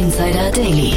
Insider Daily.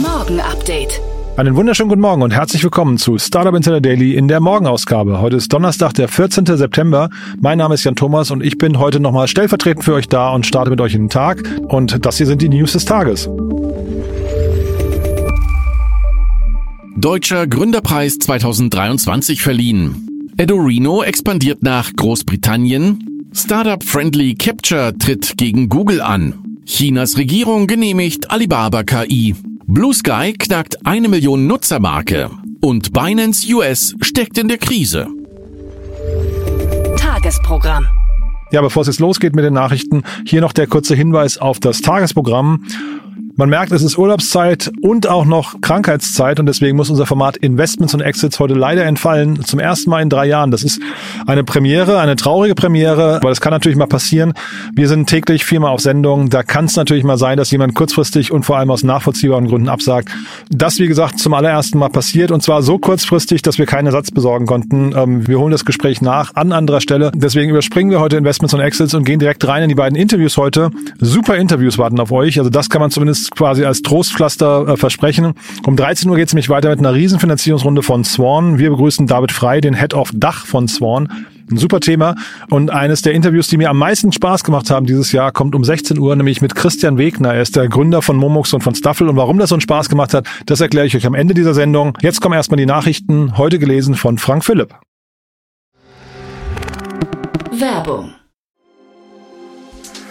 Morgen Update. Einen wunderschönen guten Morgen und herzlich willkommen zu Startup Insider Daily in der Morgenausgabe. Heute ist Donnerstag, der 14. September. Mein Name ist Jan Thomas und ich bin heute nochmal stellvertretend für euch da und starte mit euch in den Tag. Und das hier sind die News des Tages. Deutscher Gründerpreis 2023 verliehen. Edorino expandiert nach Großbritannien. Startup-Friendly Capture tritt gegen Google an. Chinas Regierung genehmigt Alibaba KI. Blue Sky knackt eine Million Nutzermarke. Und Binance US steckt in der Krise. Tagesprogramm. Ja, bevor es jetzt losgeht mit den Nachrichten, hier noch der kurze Hinweis auf das Tagesprogramm. Man merkt, es ist Urlaubszeit und auch noch Krankheitszeit und deswegen muss unser Format Investments und Exits heute leider entfallen. Zum ersten Mal in drei Jahren. Das ist eine Premiere, eine traurige Premiere, aber das kann natürlich mal passieren. Wir sind täglich viermal auf Sendung. Da kann es natürlich mal sein, dass jemand kurzfristig und vor allem aus nachvollziehbaren Gründen absagt. Das, wie gesagt, zum allerersten Mal passiert und zwar so kurzfristig, dass wir keinen Ersatz besorgen konnten. Ähm, wir holen das Gespräch nach an anderer Stelle. Deswegen überspringen wir heute Investments und Exits und gehen direkt rein in die beiden Interviews heute. Super Interviews warten auf euch. Also das kann man zumindest quasi als Trostpflaster äh, versprechen. Um 13 Uhr geht es nämlich weiter mit einer Riesenfinanzierungsrunde von Swan. Wir begrüßen David Frei, den Head of Dach von Swan. Ein super Thema. Und eines der Interviews, die mir am meisten Spaß gemacht haben dieses Jahr, kommt um 16 Uhr, nämlich mit Christian Wegner. Er ist der Gründer von Momux und von Staffel. Und warum das so einen Spaß gemacht hat, das erkläre ich euch am Ende dieser Sendung. Jetzt kommen erstmal die Nachrichten, heute gelesen von Frank Philipp. Werbung.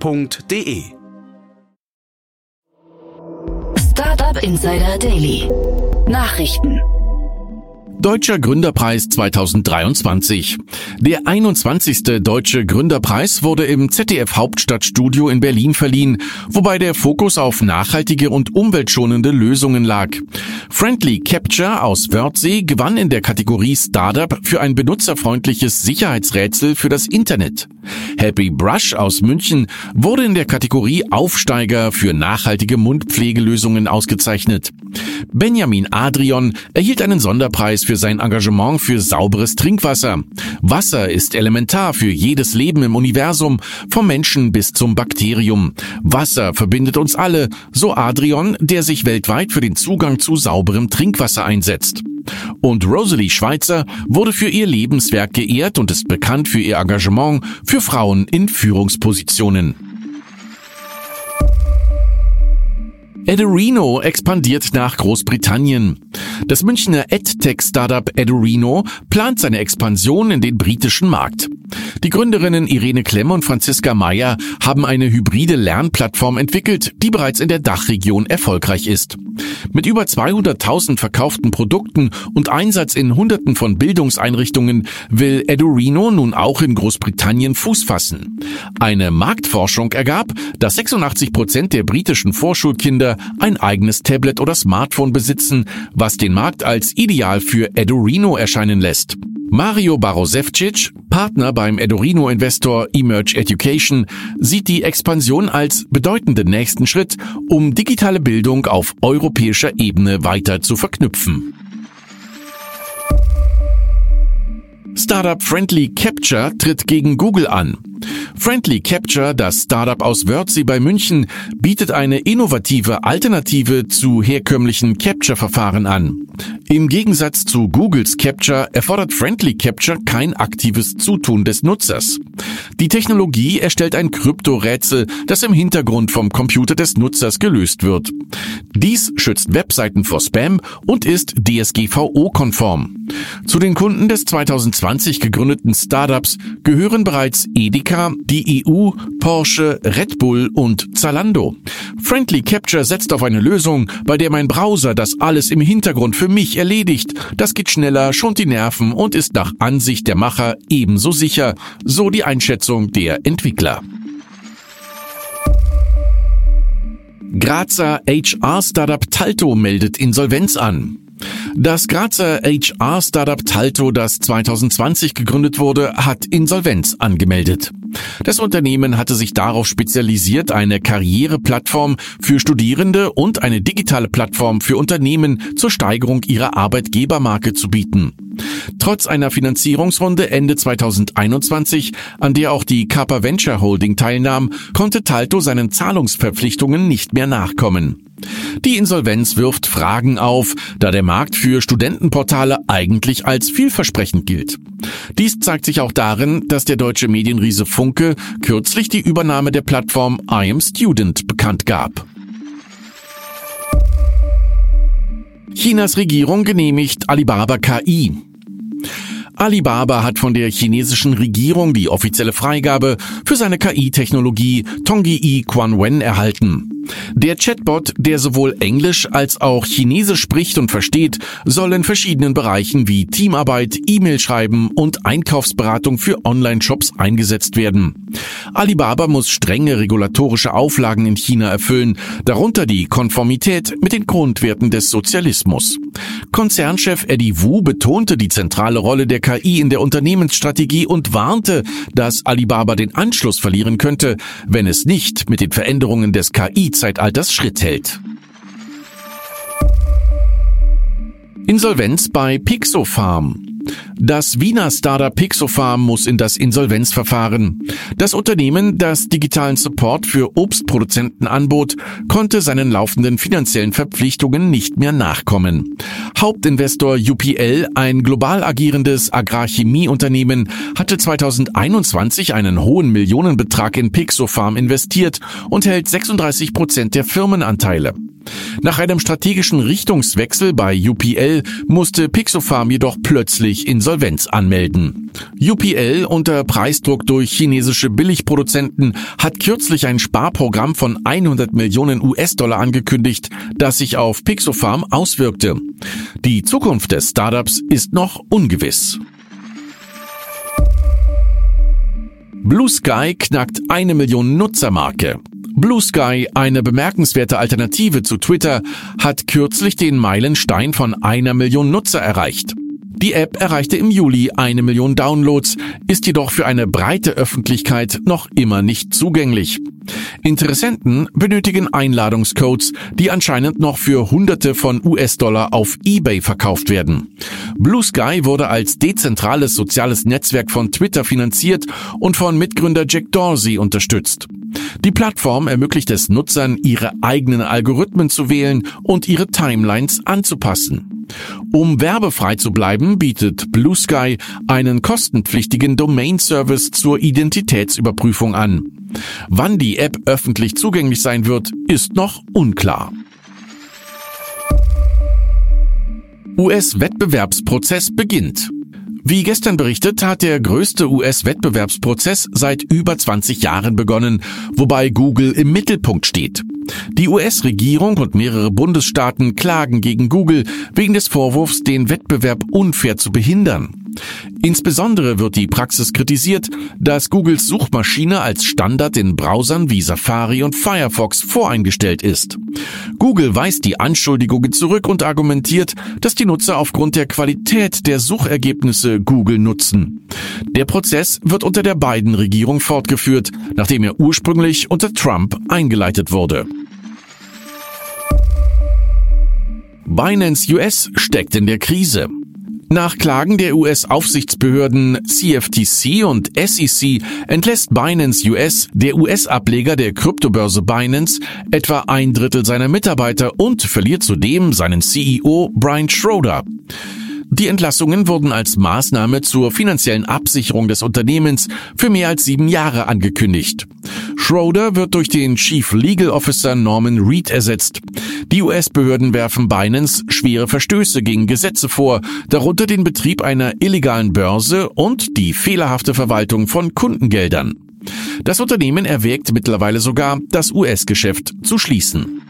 www.startup.de. Startup Insider Daily. Nachrichten. Deutscher Gründerpreis 2023. Der 21. Deutsche Gründerpreis wurde im ZDF Hauptstadtstudio in Berlin verliehen, wobei der Fokus auf nachhaltige und umweltschonende Lösungen lag. Friendly Capture aus Wörthsee gewann in der Kategorie Startup für ein benutzerfreundliches Sicherheitsrätsel für das Internet. Happy Brush aus München wurde in der Kategorie Aufsteiger für nachhaltige Mundpflegelösungen ausgezeichnet. Benjamin Adrian erhielt einen Sonderpreis für sein Engagement für sauberes Trinkwasser. Wasser ist elementar für jedes Leben im Universum, vom Menschen bis zum Bakterium. Wasser verbindet uns alle, so Adrian, der sich weltweit für den Zugang zu sauberem Trinkwasser einsetzt. Und Rosalie Schweitzer wurde für ihr Lebenswerk geehrt und ist bekannt für ihr Engagement für Frauen in Führungspositionen. Edurino expandiert nach Großbritannien. Das Münchner EdTech-Startup Edurino plant seine Expansion in den britischen Markt. Die Gründerinnen Irene Klemm und Franziska Meyer haben eine hybride Lernplattform entwickelt, die bereits in der Dachregion erfolgreich ist. Mit über 200.000 verkauften Produkten und Einsatz in Hunderten von Bildungseinrichtungen will Edurino nun auch in Großbritannien Fuß fassen. Eine Marktforschung ergab, dass 86 Prozent der britischen Vorschulkinder ein eigenes Tablet oder Smartphone besitzen, was den Markt als ideal für Edurino erscheinen lässt. Mario Barosevcic, Partner beim Edorino-Investor Emerge Education, sieht die Expansion als bedeutenden nächsten Schritt, um digitale Bildung auf europäischer Ebene weiter zu verknüpfen. Startup Friendly Capture tritt gegen Google an. Friendly Capture, das Startup aus Wörthsee bei München, bietet eine innovative Alternative zu herkömmlichen Capture-Verfahren an. Im Gegensatz zu Googles Capture erfordert Friendly Capture kein aktives Zutun des Nutzers. Die Technologie erstellt ein Kryptorätsel, das im Hintergrund vom Computer des Nutzers gelöst wird. Dies schützt Webseiten vor Spam und ist DSGVO-konform. Zu den Kunden des 2020 gegründeten Startups gehören bereits Edeka, die EU, Porsche, Red Bull und Zalando. Friendly Capture setzt auf eine Lösung, bei der mein Browser das alles im Hintergrund für mich erledigt. Das geht schneller, schont die Nerven und ist nach Ansicht der Macher ebenso sicher, so die Einschätzung der Entwickler. Grazer HR-Startup Talto meldet Insolvenz an. Das Grazer HR-Startup Talto, das 2020 gegründet wurde, hat Insolvenz angemeldet. Das Unternehmen hatte sich darauf spezialisiert, eine Karriereplattform für Studierende und eine digitale Plattform für Unternehmen zur Steigerung ihrer Arbeitgebermarke zu bieten. Trotz einer Finanzierungsrunde Ende 2021, an der auch die Kappa Venture Holding teilnahm, konnte Talto seinen Zahlungsverpflichtungen nicht mehr nachkommen. Die Insolvenz wirft Fragen auf, da der Markt für Studentenportale eigentlich als vielversprechend gilt. Dies zeigt sich auch darin, dass der deutsche Medienriese Funke kürzlich die Übernahme der Plattform I Am Student bekannt gab. Chinas Regierung genehmigt Alibaba KI. Alibaba hat von der chinesischen Regierung die offizielle Freigabe für seine KI-Technologie Tongyi Quanwen erhalten. Der Chatbot, der sowohl Englisch als auch Chinesisch spricht und versteht, soll in verschiedenen Bereichen wie Teamarbeit, E-Mail-Schreiben und Einkaufsberatung für Online-Shops eingesetzt werden. Alibaba muss strenge regulatorische Auflagen in China erfüllen, darunter die Konformität mit den Grundwerten des Sozialismus. Konzernchef Eddie Wu betonte die zentrale Rolle der KI in der Unternehmensstrategie und warnte, dass Alibaba den Anschluss verlieren könnte, wenn es nicht mit den Veränderungen des KI-Zeitalters Schritt hält. Insolvenz bei Pixofarm. Das Wiener Startup Pixofarm muss in das Insolvenzverfahren. Das Unternehmen, das digitalen Support für Obstproduzenten anbot, konnte seinen laufenden finanziellen Verpflichtungen nicht mehr nachkommen. Hauptinvestor UPL, ein global agierendes Agrarchemieunternehmen, hatte 2021 einen hohen Millionenbetrag in Pixofarm investiert und hält 36 Prozent der Firmenanteile. Nach einem strategischen Richtungswechsel bei UPL musste Pixofarm jedoch plötzlich Insolvenz anmelden. UPL unter Preisdruck durch chinesische Billigproduzenten hat kürzlich ein Sparprogramm von 100 Millionen US-Dollar angekündigt, das sich auf Pixofarm auswirkte. Die Zukunft des Startups ist noch ungewiss. Blue Sky knackt eine Million Nutzermarke. Blue Sky, eine bemerkenswerte Alternative zu Twitter, hat kürzlich den Meilenstein von einer Million Nutzer erreicht. Die App erreichte im Juli eine Million Downloads, ist jedoch für eine breite Öffentlichkeit noch immer nicht zugänglich. Interessenten benötigen Einladungscodes, die anscheinend noch für Hunderte von US-Dollar auf eBay verkauft werden. Blue Sky wurde als dezentrales soziales Netzwerk von Twitter finanziert und von Mitgründer Jack Dorsey unterstützt. Die Plattform ermöglicht es Nutzern, ihre eigenen Algorithmen zu wählen und ihre Timelines anzupassen. Um werbefrei zu bleiben, bietet Blue Sky einen kostenpflichtigen Domain-Service zur Identitätsüberprüfung an. Wann die App öffentlich zugänglich sein wird, ist noch unklar. US-Wettbewerbsprozess beginnt. Wie gestern berichtet, hat der größte US-Wettbewerbsprozess seit über 20 Jahren begonnen, wobei Google im Mittelpunkt steht. Die US-Regierung und mehrere Bundesstaaten klagen gegen Google wegen des Vorwurfs, den Wettbewerb unfair zu behindern. Insbesondere wird die Praxis kritisiert, dass Googles Suchmaschine als Standard in Browsern wie Safari und Firefox voreingestellt ist. Google weist die Anschuldigungen zurück und argumentiert, dass die Nutzer aufgrund der Qualität der Suchergebnisse Google nutzen. Der Prozess wird unter der Biden-Regierung fortgeführt, nachdem er ursprünglich unter Trump eingeleitet wurde. Binance US steckt in der Krise. Nach Klagen der US-Aufsichtsbehörden CFTC und SEC entlässt Binance US, der US-Ableger der Kryptobörse Binance, etwa ein Drittel seiner Mitarbeiter und verliert zudem seinen CEO Brian Schroeder. Die Entlassungen wurden als Maßnahme zur finanziellen Absicherung des Unternehmens für mehr als sieben Jahre angekündigt. Schroeder wird durch den Chief Legal Officer Norman Reed ersetzt. Die US-Behörden werfen Binance schwere Verstöße gegen Gesetze vor, darunter den Betrieb einer illegalen Börse und die fehlerhafte Verwaltung von Kundengeldern. Das Unternehmen erwägt mittlerweile sogar, das US-Geschäft zu schließen.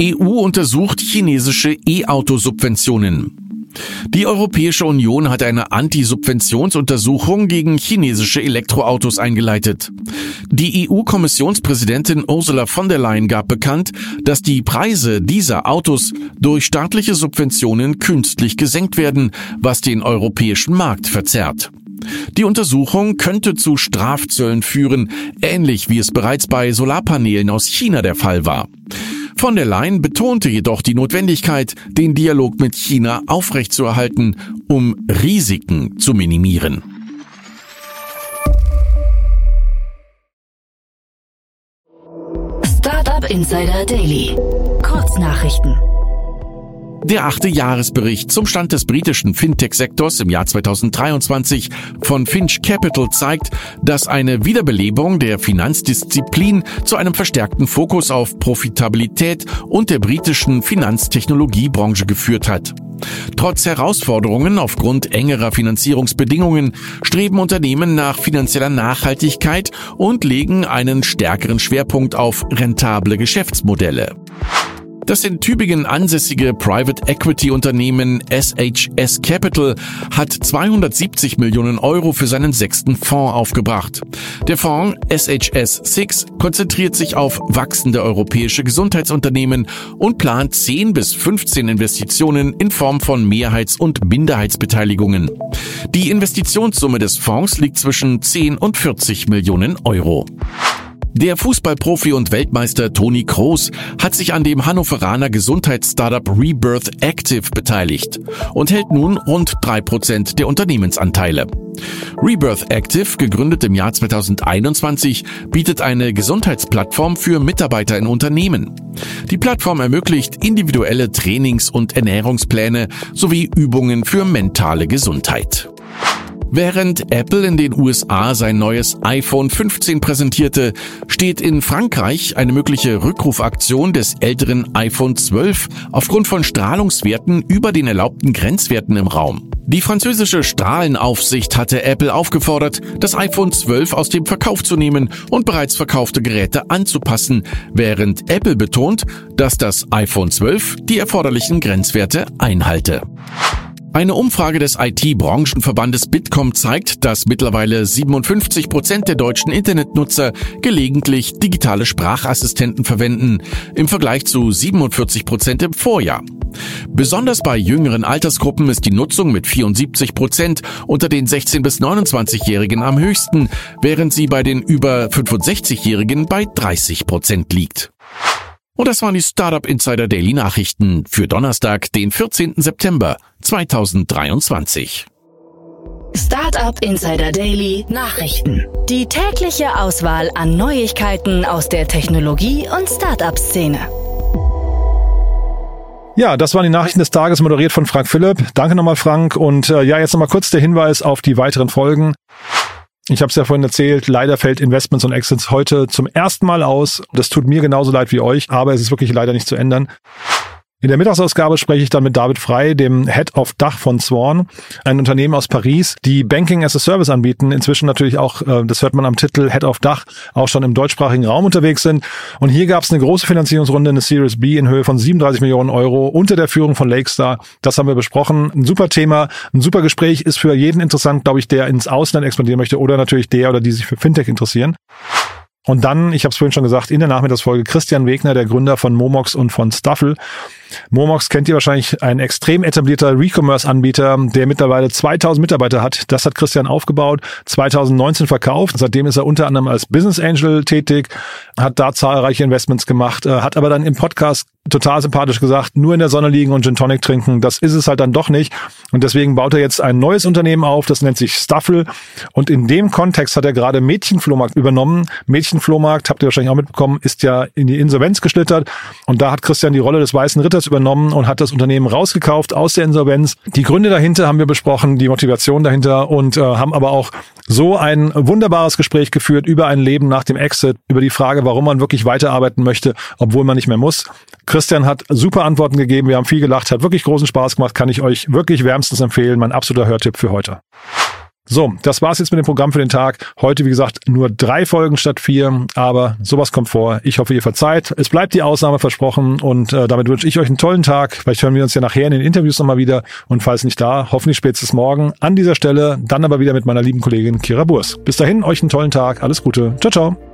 EU untersucht chinesische E-Auto-Subventionen. Die Europäische Union hat eine Anti-Subventionsuntersuchung gegen chinesische Elektroautos eingeleitet. Die EU-Kommissionspräsidentin Ursula von der Leyen gab bekannt, dass die Preise dieser Autos durch staatliche Subventionen künstlich gesenkt werden, was den europäischen Markt verzerrt. Die Untersuchung könnte zu Strafzöllen führen, ähnlich wie es bereits bei Solarpanelen aus China der Fall war. Von der Leyen betonte jedoch die Notwendigkeit, den Dialog mit China aufrechtzuerhalten, um Risiken zu minimieren. Startup Insider Daily. Kurznachrichten. Der achte Jahresbericht zum Stand des britischen Fintech-Sektors im Jahr 2023 von Finch Capital zeigt, dass eine Wiederbelebung der Finanzdisziplin zu einem verstärkten Fokus auf Profitabilität und der britischen Finanztechnologiebranche geführt hat. Trotz Herausforderungen aufgrund engerer Finanzierungsbedingungen streben Unternehmen nach finanzieller Nachhaltigkeit und legen einen stärkeren Schwerpunkt auf rentable Geschäftsmodelle. Das in Tübingen ansässige Private Equity Unternehmen SHS Capital hat 270 Millionen Euro für seinen sechsten Fonds aufgebracht. Der Fonds SHS 6 konzentriert sich auf wachsende europäische Gesundheitsunternehmen und plant 10 bis 15 Investitionen in Form von Mehrheits- und Minderheitsbeteiligungen. Die Investitionssumme des Fonds liegt zwischen 10 und 40 Millionen Euro. Der Fußballprofi und Weltmeister Toni Kroos hat sich an dem Hannoveraner Gesundheitsstartup Rebirth Active beteiligt und hält nun rund drei Prozent der Unternehmensanteile. Rebirth Active, gegründet im Jahr 2021, bietet eine Gesundheitsplattform für Mitarbeiter in Unternehmen. Die Plattform ermöglicht individuelle Trainings- und Ernährungspläne sowie Übungen für mentale Gesundheit. Während Apple in den USA sein neues iPhone 15 präsentierte, steht in Frankreich eine mögliche Rückrufaktion des älteren iPhone 12 aufgrund von Strahlungswerten über den erlaubten Grenzwerten im Raum. Die französische Strahlenaufsicht hatte Apple aufgefordert, das iPhone 12 aus dem Verkauf zu nehmen und bereits verkaufte Geräte anzupassen, während Apple betont, dass das iPhone 12 die erforderlichen Grenzwerte einhalte. Eine Umfrage des IT-Branchenverbandes Bitkom zeigt, dass mittlerweile 57 Prozent der deutschen Internetnutzer gelegentlich digitale Sprachassistenten verwenden, im Vergleich zu 47 Prozent im Vorjahr. Besonders bei jüngeren Altersgruppen ist die Nutzung mit 74 Prozent unter den 16- bis 29-Jährigen am höchsten, während sie bei den über 65-Jährigen bei 30 Prozent liegt. Und das waren die Startup Insider Daily Nachrichten für Donnerstag, den 14. September 2023. Startup Insider Daily Nachrichten. Die tägliche Auswahl an Neuigkeiten aus der Technologie- und Startup-Szene. Ja, das waren die Nachrichten des Tages, moderiert von Frank Philipp. Danke nochmal, Frank. Und äh, ja, jetzt nochmal kurz der Hinweis auf die weiteren Folgen. Ich habe es ja vorhin erzählt, leider fällt Investments und Exits heute zum ersten Mal aus. Das tut mir genauso leid wie euch, aber es ist wirklich leider nicht zu ändern. In der Mittagsausgabe spreche ich dann mit David Frei, dem Head of Dach von Swan, ein Unternehmen aus Paris, die Banking as a Service anbieten. Inzwischen natürlich auch, äh, das hört man am Titel Head of Dach, auch schon im deutschsprachigen Raum unterwegs sind. Und hier gab es eine große Finanzierungsrunde, eine Series B in Höhe von 37 Millionen Euro unter der Führung von Lakestar. Das haben wir besprochen. Ein super Thema, ein super Gespräch, ist für jeden interessant, glaube ich, der ins Ausland expandieren möchte oder natürlich der oder die sich für Fintech interessieren. Und dann, ich habe es vorhin schon gesagt, in der Nachmittagsfolge Christian Wegner, der Gründer von Momox und von Staffel. Momox kennt ihr wahrscheinlich, ein extrem etablierter Recommerce-Anbieter, der mittlerweile 2000 Mitarbeiter hat. Das hat Christian aufgebaut, 2019 verkauft. Seitdem ist er unter anderem als Business Angel tätig, hat da zahlreiche Investments gemacht, äh, hat aber dann im Podcast total sympathisch gesagt, nur in der Sonne liegen und Gin Tonic trinken, das ist es halt dann doch nicht. Und deswegen baut er jetzt ein neues Unternehmen auf, das nennt sich Staffel. Und in dem Kontext hat er gerade Mädchenflohmarkt übernommen. Mädchenflohmarkt, habt ihr wahrscheinlich auch mitbekommen, ist ja in die Insolvenz geschlittert. Und da hat Christian die Rolle des Weißen Ritters übernommen und hat das Unternehmen rausgekauft aus der Insolvenz. Die Gründe dahinter haben wir besprochen, die Motivation dahinter und äh, haben aber auch so ein wunderbares Gespräch geführt über ein Leben nach dem Exit, über die Frage, warum man wirklich weiterarbeiten möchte, obwohl man nicht mehr muss. Christian hat super Antworten gegeben, wir haben viel gelacht, hat wirklich großen Spaß gemacht, kann ich euch wirklich wärmstens empfehlen, mein absoluter Hörtipp für heute. So, das war's jetzt mit dem Programm für den Tag. Heute, wie gesagt, nur drei Folgen statt vier, aber sowas kommt vor. Ich hoffe, ihr verzeiht. Es bleibt die Ausnahme versprochen und äh, damit wünsche ich euch einen tollen Tag. Vielleicht hören wir uns ja nachher in den Interviews nochmal wieder und falls nicht da, hoffentlich spätestens morgen an dieser Stelle, dann aber wieder mit meiner lieben Kollegin Kira Burs. Bis dahin, euch einen tollen Tag. Alles Gute. Ciao, ciao.